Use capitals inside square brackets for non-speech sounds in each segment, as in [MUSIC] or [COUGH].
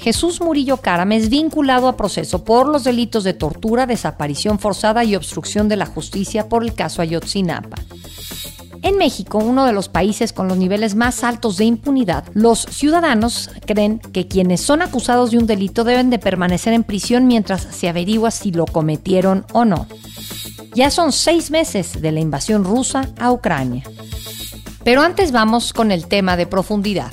Jesús Murillo Caram es vinculado a proceso por los delitos de tortura, desaparición forzada y obstrucción de la justicia por el caso Ayotzinapa. En México, uno de los países con los niveles más altos de impunidad, los ciudadanos creen que quienes son acusados de un delito deben de permanecer en prisión mientras se averigua si lo cometieron o no. Ya son seis meses de la invasión rusa a Ucrania. Pero antes vamos con el tema de profundidad.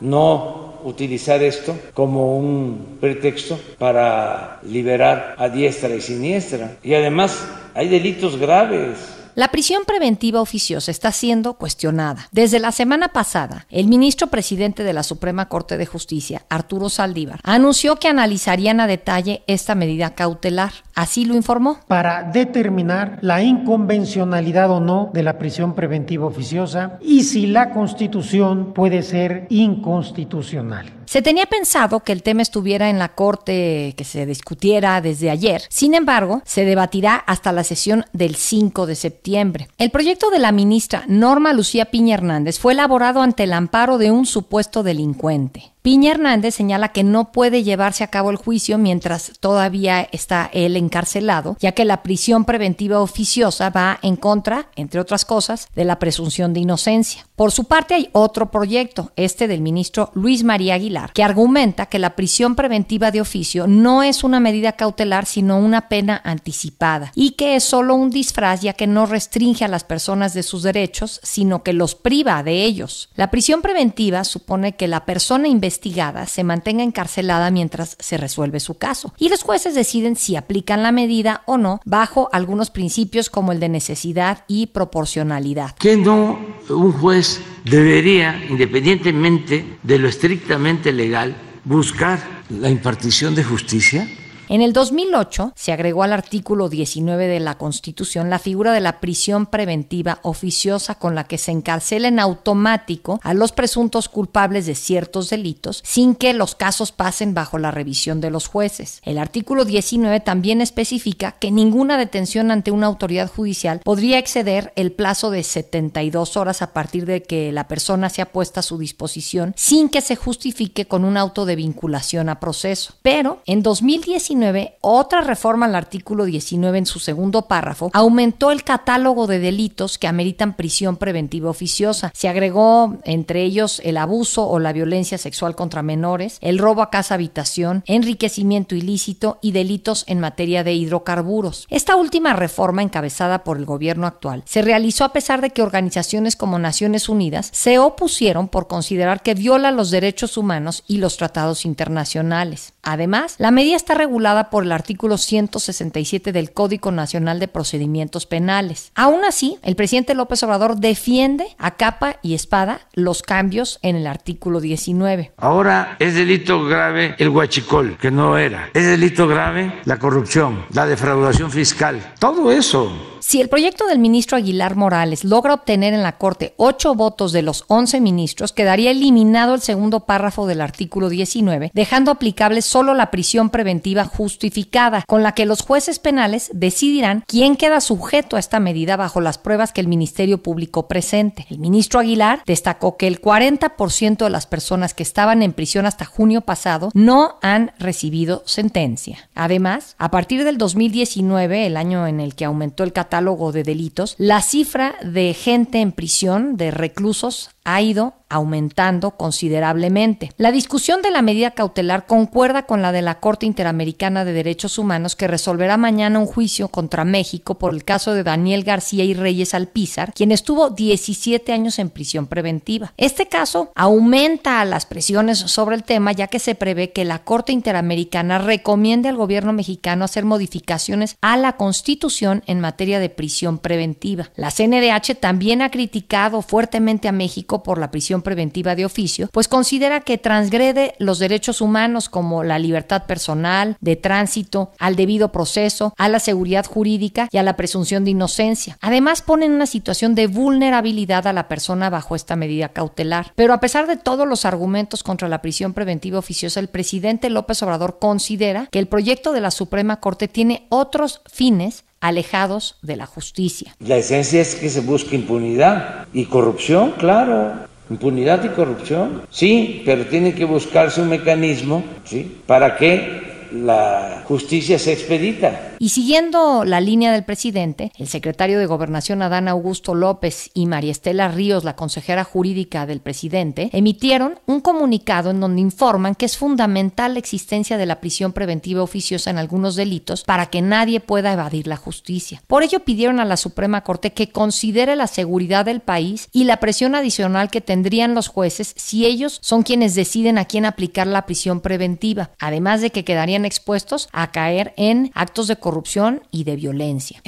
No utilizar esto como un pretexto para liberar a diestra y siniestra. Y además hay delitos graves la prisión preventiva oficiosa está siendo cuestionada. Desde la semana pasada, el ministro presidente de la Suprema Corte de Justicia, Arturo Saldívar, anunció que analizarían a detalle esta medida cautelar. Así lo informó. Para determinar la inconvencionalidad o no de la prisión preventiva oficiosa y si la Constitución puede ser inconstitucional. Se tenía pensado que el tema estuviera en la Corte, que se discutiera desde ayer. Sin embargo, se debatirá hasta la sesión del 5 de septiembre. El proyecto de la ministra Norma Lucía Piña Hernández fue elaborado ante el amparo de un supuesto delincuente. Piña Hernández señala que no puede llevarse a cabo el juicio mientras todavía está él encarcelado, ya que la prisión preventiva oficiosa va en contra, entre otras cosas, de la presunción de inocencia. Por su parte hay otro proyecto, este del ministro Luis María Aguilar, que argumenta que la prisión preventiva de oficio no es una medida cautelar, sino una pena anticipada, y que es solo un disfraz ya que no restringe a las personas de sus derechos, sino que los priva de ellos. La prisión preventiva supone que la persona investigada se mantenga encarcelada mientras se resuelve su caso. Y los jueces deciden si aplican la medida o no bajo algunos principios como el de necesidad y proporcionalidad. Que no un juez debería, independientemente de lo estrictamente legal, buscar la impartición de justicia? En el 2008 se agregó al artículo 19 de la Constitución la figura de la prisión preventiva oficiosa con la que se encarcela en automático a los presuntos culpables de ciertos delitos sin que los casos pasen bajo la revisión de los jueces. El artículo 19 también especifica que ninguna detención ante una autoridad judicial podría exceder el plazo de 72 horas a partir de que la persona sea puesta a su disposición sin que se justifique con un auto de vinculación a proceso. Pero en 2019 otra reforma al artículo 19 en su segundo párrafo aumentó el catálogo de delitos que ameritan prisión preventiva oficiosa. Se agregó entre ellos el abuso o la violencia sexual contra menores, el robo a casa habitación, enriquecimiento ilícito y delitos en materia de hidrocarburos. Esta última reforma encabezada por el gobierno actual se realizó a pesar de que organizaciones como Naciones Unidas se opusieron por considerar que viola los derechos humanos y los tratados internacionales. Además, la medida está regulada por el artículo 167 del Código Nacional de Procedimientos Penales. Aún así, el presidente López Obrador defiende a capa y espada los cambios en el artículo 19. Ahora es delito grave el huachicol, que no era. Es delito grave la corrupción, la defraudación fiscal. Todo eso si el proyecto del ministro Aguilar Morales logra obtener en la Corte ocho votos de los once ministros, quedaría eliminado el segundo párrafo del artículo 19, dejando aplicable solo la prisión preventiva justificada, con la que los jueces penales decidirán quién queda sujeto a esta medida bajo las pruebas que el Ministerio Público presente. El ministro Aguilar destacó que el 40% de las personas que estaban en prisión hasta junio pasado no han recibido sentencia. Además, a partir del 2019, el año en el que aumentó el catálogo de delitos, la cifra de gente en prisión, de reclusos, ha ido aumentando considerablemente. La discusión de la medida cautelar concuerda con la de la Corte Interamericana de Derechos Humanos que resolverá mañana un juicio contra México por el caso de Daniel García y Reyes Alpizar, quien estuvo 17 años en prisión preventiva. Este caso aumenta las presiones sobre el tema ya que se prevé que la Corte Interamericana recomiende al gobierno mexicano hacer modificaciones a la Constitución en materia de prisión preventiva. La CNDH también ha criticado fuertemente a México por la prisión preventiva de oficio, pues considera que transgrede los derechos humanos como la libertad personal, de tránsito, al debido proceso, a la seguridad jurídica y a la presunción de inocencia. Además, pone en una situación de vulnerabilidad a la persona bajo esta medida cautelar. Pero a pesar de todos los argumentos contra la prisión preventiva oficiosa, el presidente López Obrador considera que el proyecto de la Suprema Corte tiene otros fines alejados de la justicia. La esencia es que se busque impunidad y corrupción, claro. Impunidad y corrupción, sí, pero tiene que buscarse un mecanismo, ¿sí? Para que la justicia se expedita. Y siguiendo la línea del presidente, el secretario de Gobernación Adán Augusto López y María Estela Ríos, la consejera jurídica del presidente, emitieron un comunicado en donde informan que es fundamental la existencia de la prisión preventiva oficiosa en algunos delitos para que nadie pueda evadir la justicia. Por ello pidieron a la Suprema Corte que considere la seguridad del país y la presión adicional que tendrían los jueces si ellos son quienes deciden a quién aplicar la prisión preventiva, además de que quedarían expuestos a caer en actos de corrupción y de violencia.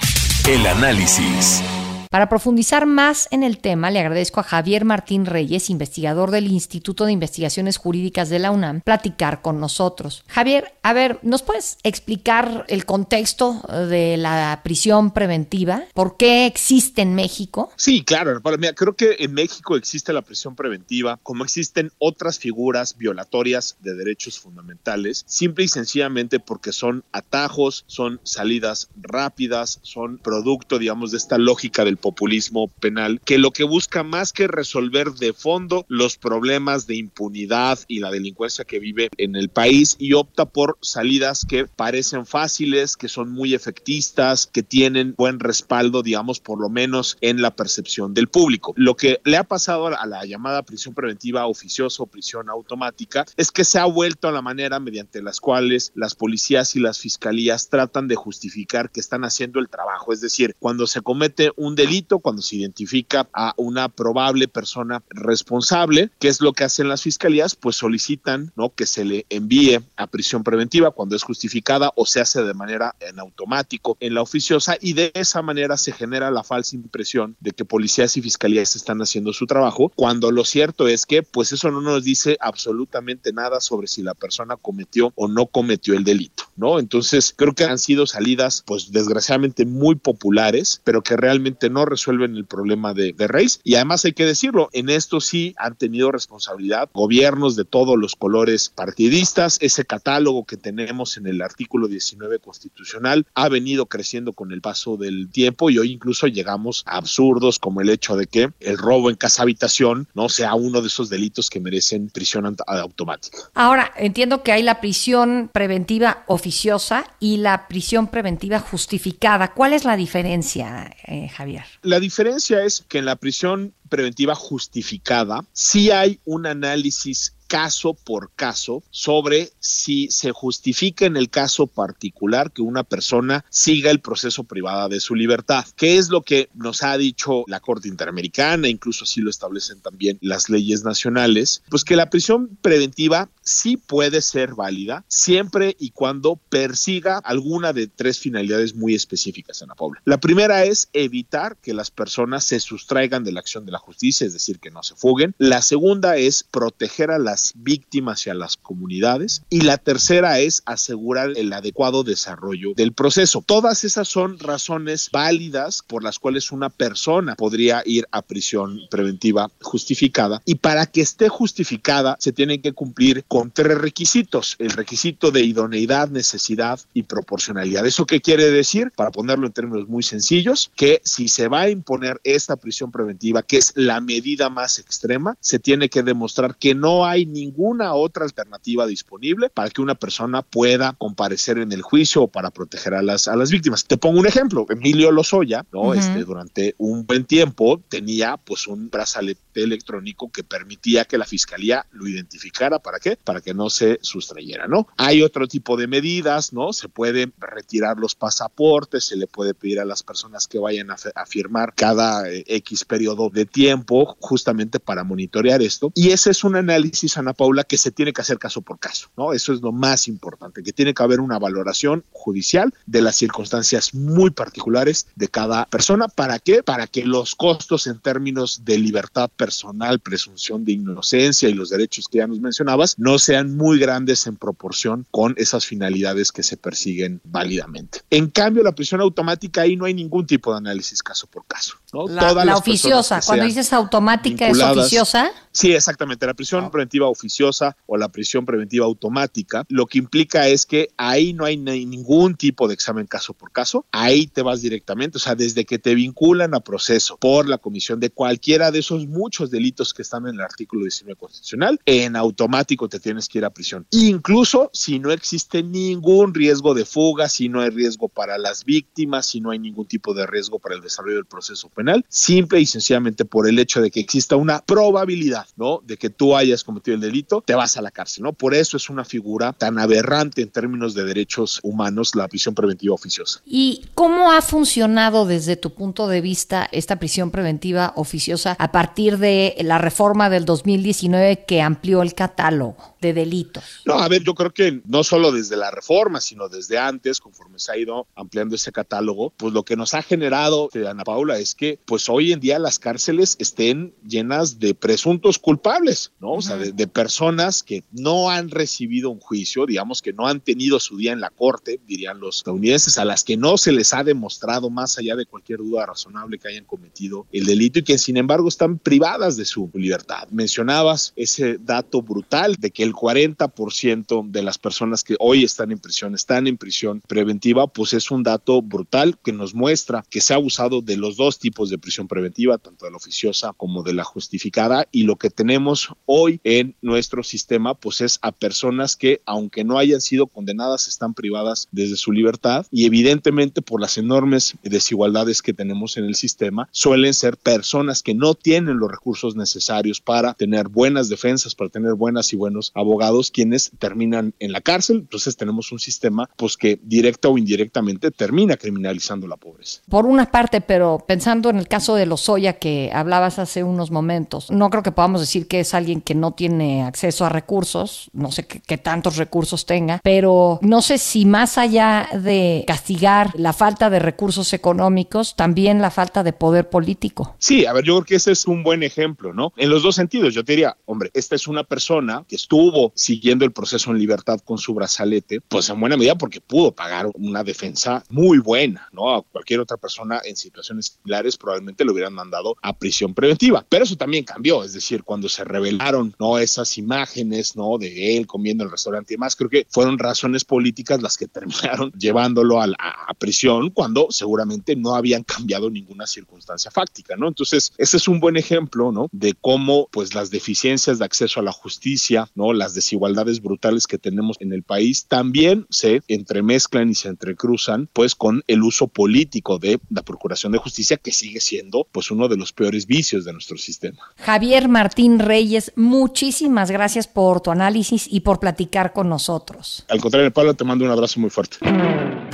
El análisis. Para profundizar más en el tema, le agradezco a Javier Martín Reyes, investigador del Instituto de Investigaciones Jurídicas de la UNAM, platicar con nosotros. Javier, a ver, ¿nos puedes explicar el contexto de la prisión preventiva? ¿Por qué existe en México? Sí, claro. creo que en México existe la prisión preventiva, como existen otras figuras violatorias de derechos fundamentales, simple y sencillamente porque son atajos, son salidas rápidas, son producto, digamos, de esta lógica del populismo penal, que lo que busca más que resolver de fondo los problemas de impunidad y la delincuencia que vive en el país y opta por salidas que parecen fáciles, que son muy efectistas, que tienen buen respaldo, digamos, por lo menos en la percepción del público. Lo que le ha pasado a la llamada prisión preventiva oficiosa o prisión automática es que se ha vuelto a la manera mediante las cuales las policías y las fiscalías tratan de justificar que están haciendo el trabajo. Es decir, cuando se comete un delito, cuando se identifica a una probable persona responsable, ¿qué es lo que hacen las fiscalías? Pues solicitan ¿no? que se le envíe a prisión preventiva cuando es justificada o se hace de manera en automático en la oficiosa y de esa manera se genera la falsa impresión de que policías y fiscalías están haciendo su trabajo, cuando lo cierto es que pues eso no nos dice absolutamente nada sobre si la persona cometió o no cometió el delito, ¿no? Entonces creo que han sido salidas pues desgraciadamente muy populares, pero que realmente no resuelven el problema de, de raíz. Y además hay que decirlo, en esto sí han tenido responsabilidad gobiernos de todos los colores partidistas. Ese catálogo que tenemos en el artículo 19 constitucional ha venido creciendo con el paso del tiempo y hoy incluso llegamos a absurdos como el hecho de que el robo en casa habitación no sea uno de esos delitos que merecen prisión automática. Ahora, entiendo que hay la prisión preventiva oficiosa y la prisión preventiva justificada. ¿Cuál es la diferencia, eh, Javier? La diferencia es que en la prisión preventiva justificada sí hay un análisis caso por caso sobre si se justifica en el caso particular que una persona siga el proceso privada de su libertad. ¿Qué es lo que nos ha dicho la Corte Interamericana? Incluso así lo establecen también las leyes nacionales. Pues que la prisión preventiva sí puede ser válida siempre y cuando persiga alguna de tres finalidades muy específicas en la población. La primera es evitar que las personas se sustraigan de la acción de la justicia, es decir, que no se fuguen. La segunda es proteger a las víctimas y a las comunidades. Y la tercera es asegurar el adecuado desarrollo del proceso. Todas esas son razones válidas por las cuales una persona podría ir a prisión preventiva justificada. Y para que esté justificada se tienen que cumplir con tres requisitos. El requisito de idoneidad, necesidad y proporcionalidad. ¿Eso qué quiere decir? Para ponerlo en términos muy sencillos, que si se va a imponer esta prisión preventiva, que es la medida más extrema, se tiene que demostrar que no hay ninguna otra alternativa disponible para que una persona pueda comparecer en el juicio o para proteger a las, a las víctimas. Te pongo un ejemplo. Emilio Lozoya, ¿no? este, durante un buen tiempo tenía pues un brazalete electrónico que permitía que la fiscalía lo identificara. ¿Para qué? Para que no se sustrayera, ¿no? Hay otro tipo de medidas, ¿no? Se puede retirar los pasaportes, se le puede pedir a las personas que vayan a, a firmar cada eh, X periodo de tiempo justamente para monitorear esto. Y ese es un análisis Ana Paula, que se tiene que hacer caso por caso, ¿no? Eso es lo más importante, que tiene que haber una valoración judicial de las circunstancias muy particulares de cada persona. ¿Para qué? Para que los costos en términos de libertad personal, presunción de inocencia y los derechos que ya nos mencionabas, no sean muy grandes en proporción con esas finalidades que se persiguen válidamente. En cambio, la prisión automática ahí no hay ningún tipo de análisis caso por caso. ¿No? La, oficiosa, cuando dices automática es oficiosa. Sí, exactamente. La prisión ah. preventiva oficiosa o la prisión preventiva automática, lo que implica es que ahí no hay ningún tipo de examen caso por caso. Ahí te vas directamente, o sea, desde que te vinculan a proceso por la comisión de cualquiera de esos muchos delitos que están en el artículo 19 constitucional, en automático te tienes que ir a prisión. Incluso si no existe ningún riesgo de fuga, si no hay riesgo para las víctimas, si no hay ningún tipo de riesgo para el desarrollo del proceso penal, simple y sencillamente por el hecho de que exista una probabilidad, ¿no? De que tú hayas cometido el delito, te vas a la cárcel, ¿no? Por eso es una figura tan aberrante en términos de derechos humanos la prisión preventiva oficiosa. ¿Y cómo ha funcionado desde tu punto de vista esta prisión preventiva oficiosa a partir de la reforma del 2019 que amplió el catálogo de delitos? No, a ver, yo creo que no solo desde la reforma, sino desde antes, conforme se ha ido ampliando ese catálogo, pues lo que nos ha generado, Ana Paula, es que pues hoy en día las cárceles estén llenas de presuntos culpables, ¿no? O sea, de, personas que no han recibido un juicio, digamos que no han tenido su día en la corte, dirían los estadounidenses, a las que no se les ha demostrado más allá de cualquier duda razonable que hayan cometido el delito y que sin embargo están privadas de su libertad. Mencionabas ese dato brutal de que el 40% de las personas que hoy están en prisión están en prisión preventiva, pues es un dato brutal que nos muestra que se ha abusado de los dos tipos de prisión preventiva, tanto de la oficiosa como de la justificada, y lo que tenemos hoy en nuestro sistema, pues es a personas que, aunque no hayan sido condenadas, están privadas desde su libertad y evidentemente por las enormes desigualdades que tenemos en el sistema, suelen ser personas que no tienen los recursos necesarios para tener buenas defensas, para tener buenas y buenos abogados, quienes terminan en la cárcel. Entonces tenemos un sistema pues que directa o indirectamente termina criminalizando la pobreza. Por una parte, pero pensando en el caso de Lozoya que hablabas hace unos momentos, no creo que podamos decir que es alguien que no tiene acceso a recursos, no sé qué, tantos recursos tenga, pero no sé si más allá de castigar la falta de recursos económicos, también la falta de poder político. Sí, a ver, yo creo que ese es un buen ejemplo, ¿no? En los dos sentidos, yo te diría, hombre, esta es una persona que estuvo siguiendo el proceso en libertad con su brazalete, pues en buena medida porque pudo pagar una defensa muy buena, ¿no? A cualquier otra persona en situaciones similares probablemente lo hubieran mandado a prisión preventiva, pero eso también cambió, es decir, cuando se revelaron, ¿no? Esas imágenes, ¿no? De él comiendo en el restaurante y demás, creo que fueron razones políticas las que terminaron [LAUGHS] llevándolo a, a, prisión cuando seguramente no habían cambiado ninguna circunstancia fáctica, ¿no? Entonces, ese es un buen ejemplo, ¿no? De cómo, pues, las deficiencias de acceso a la justicia, ¿no? Las desigualdades brutales que tenemos en el país también se entremezclan y se entrecruzan, pues, con el uso político de la Procuración de Justicia, que sigue siendo, pues, uno de los peores vicios de nuestro sistema. Javier Martín Reyes, muchísimas gracias por tu análisis y por platicar con nosotros. Al contrario, Pablo, te mando un abrazo muy fuerte.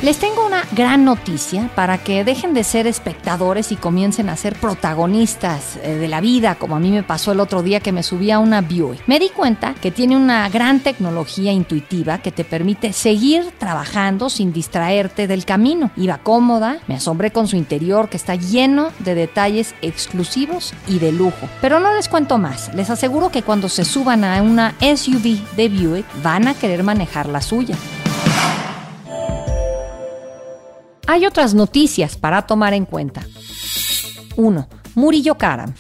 Les tengo una gran noticia para que dejen de ser espectadores y comiencen a ser protagonistas eh, de la vida, como a mí me pasó el otro día que me subí a una Buick. Me di cuenta que tiene una gran tecnología intuitiva que te permite seguir trabajando sin distraerte del camino. Iba cómoda, me asombré con su interior que está lleno de detalles exclusivos y de lujo. Pero no les cuento más, les aseguro que cuando se suban a una SUV de Buick van a querer manejar la suya. Hay otras noticias para tomar en cuenta. 1. Murillo Karam.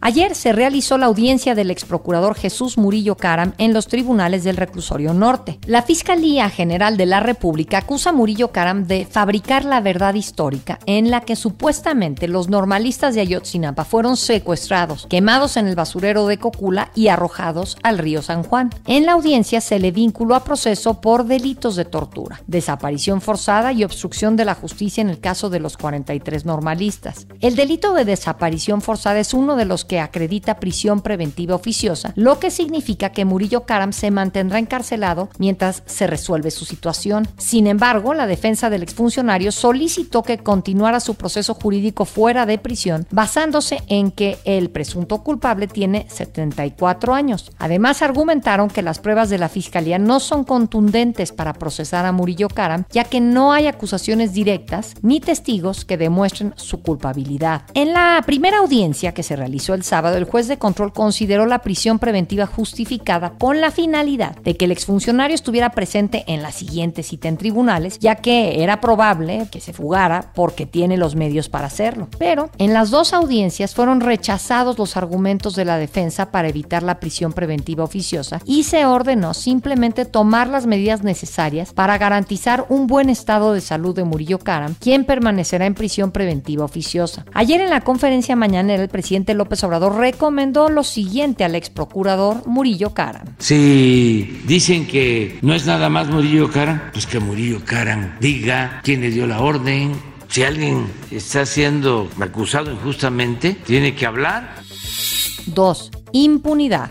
Ayer se realizó la audiencia del ex procurador Jesús Murillo Caram en los tribunales del Reclusorio Norte. La Fiscalía General de la República acusa a Murillo Caram de fabricar la verdad histórica en la que supuestamente los normalistas de Ayotzinapa fueron secuestrados, quemados en el basurero de Cocula y arrojados al río San Juan. En la audiencia se le vinculó a proceso por delitos de tortura, desaparición forzada y obstrucción de la justicia en el caso de los 43 normalistas. El delito de desaparición forzada es uno de los que acredita prisión preventiva oficiosa, lo que significa que Murillo Karam se mantendrá encarcelado mientras se resuelve su situación. Sin embargo, la defensa del exfuncionario solicitó que continuara su proceso jurídico fuera de prisión, basándose en que el presunto culpable tiene 74 años. Además, argumentaron que las pruebas de la fiscalía no son contundentes para procesar a Murillo Karam, ya que no hay acusaciones directas ni testigos que demuestren su culpabilidad. En la primera audiencia que se realizó el sábado, el juez de control consideró la prisión preventiva justificada con la finalidad de que el exfuncionario estuviera presente en la siguiente cita en tribunales, ya que era probable que se fugara porque tiene los medios para hacerlo. Pero en las dos audiencias fueron rechazados los argumentos de la defensa para evitar la prisión preventiva oficiosa y se ordenó simplemente tomar las medidas necesarias para garantizar un buen estado de salud de Murillo Karam, quien permanecerá en prisión preventiva oficiosa. Ayer en la conferencia mañanera el presidente López Obrador recomendó lo siguiente al ex procurador Murillo Karam. Si dicen que no es nada más Murillo Karam, pues que Murillo Karam diga quién le dio la orden. Si alguien está siendo acusado injustamente, tiene que hablar. 2. Impunidad.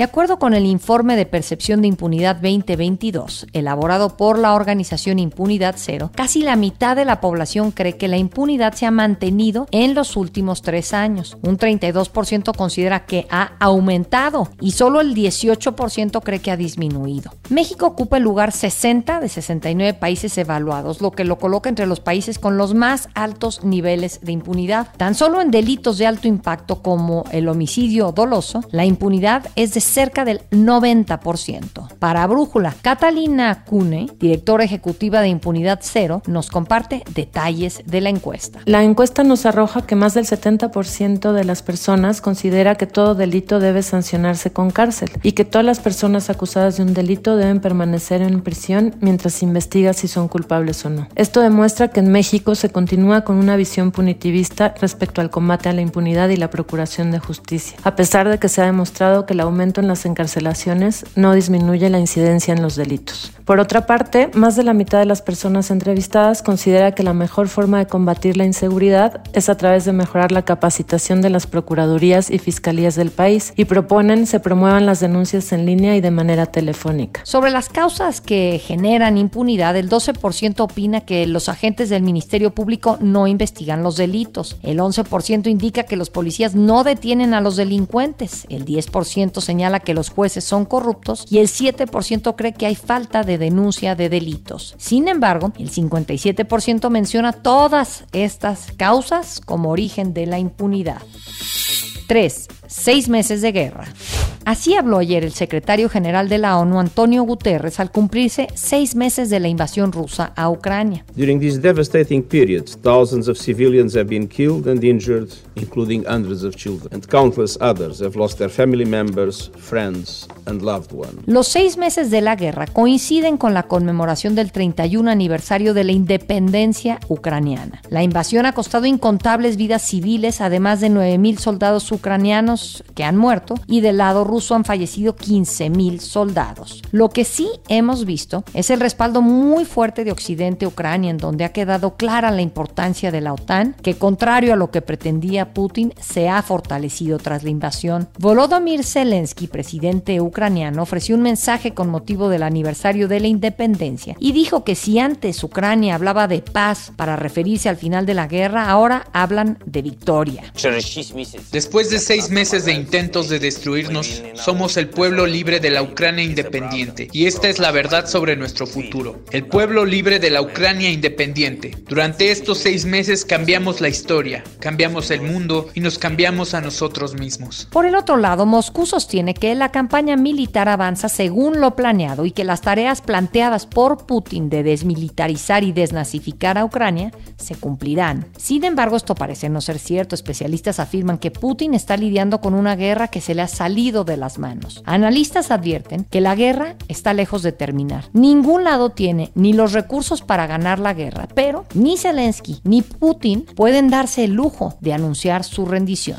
De acuerdo con el informe de percepción de impunidad 2022, elaborado por la organización Impunidad Cero, casi la mitad de la población cree que la impunidad se ha mantenido en los últimos tres años. Un 32% considera que ha aumentado y solo el 18% cree que ha disminuido. México ocupa el lugar 60 de 69 países evaluados, lo que lo coloca entre los países con los más altos niveles de impunidad. Tan solo en delitos de alto impacto como el homicidio doloso, la impunidad es de cerca del 90%. Para Brújula, Catalina Cune, directora ejecutiva de Impunidad Cero, nos comparte detalles de la encuesta. La encuesta nos arroja que más del 70% de las personas considera que todo delito debe sancionarse con cárcel y que todas las personas acusadas de un delito deben permanecer en prisión mientras se investiga si son culpables o no. Esto demuestra que en México se continúa con una visión punitivista respecto al combate a la impunidad y la procuración de justicia, a pesar de que se ha demostrado que el aumento en las encarcelaciones no disminuye la incidencia en los delitos. Por otra parte, más de la mitad de las personas entrevistadas considera que la mejor forma de combatir la inseguridad es a través de mejorar la capacitación de las procuradurías y fiscalías del país y proponen se promuevan las denuncias en línea y de manera telefónica. Sobre las causas que generan impunidad, el 12% opina que los agentes del Ministerio Público no investigan los delitos. El 11% indica que los policías no detienen a los delincuentes. El 10% señala que los jueces son corruptos y el 7% cree que hay falta de denuncia de delitos. Sin embargo, el 57% menciona todas estas causas como origen de la impunidad. 3. Seis meses de guerra. Así habló ayer el secretario general de la ONU, Antonio Guterres, al cumplirse seis meses de la invasión rusa a Ucrania. During this devastating period, thousands of civilians have been killed and injured, including hundreds of children, and countless others have lost their family members, friends, and loved ones. Los seis meses de la guerra coinciden con la conmemoración del 31 aniversario de la independencia ucraniana. La invasión ha costado incontables vidas civiles, además de 9.000 soldados ucranianos que han muerto, y del lado ruso han fallecido 15.000 soldados. Lo que sí hemos visto es el respaldo muy fuerte de Occidente a Ucrania, en donde ha quedado clara la importancia de la OTAN, que contrario a lo que pretendía Putin, se ha fortalecido tras la invasión. Volodymyr Zelensky, presidente ucraniano, ofreció un mensaje con motivo del aniversario de la independencia y dijo que si antes Ucrania hablaba de paz para referirse al final de la guerra, ahora hablan de victoria. Después de seis meses de intentos de destruirnos, somos el pueblo libre de la Ucrania independiente y esta es la verdad sobre nuestro futuro. El pueblo libre de la Ucrania independiente. Durante estos seis meses cambiamos la historia, cambiamos el mundo y nos cambiamos a nosotros mismos. Por el otro lado, Moscú sostiene que la campaña militar avanza según lo planeado y que las tareas planteadas por Putin de desmilitarizar y desnazificar a Ucrania se cumplirán. Sin embargo, esto parece no ser cierto. Especialistas afirman que Putin está lidiando con una guerra que se le ha salido de las manos. Analistas advierten que la guerra está lejos de terminar. Ningún lado tiene ni los recursos para ganar la guerra, pero ni Zelensky ni Putin pueden darse el lujo de anunciar su rendición.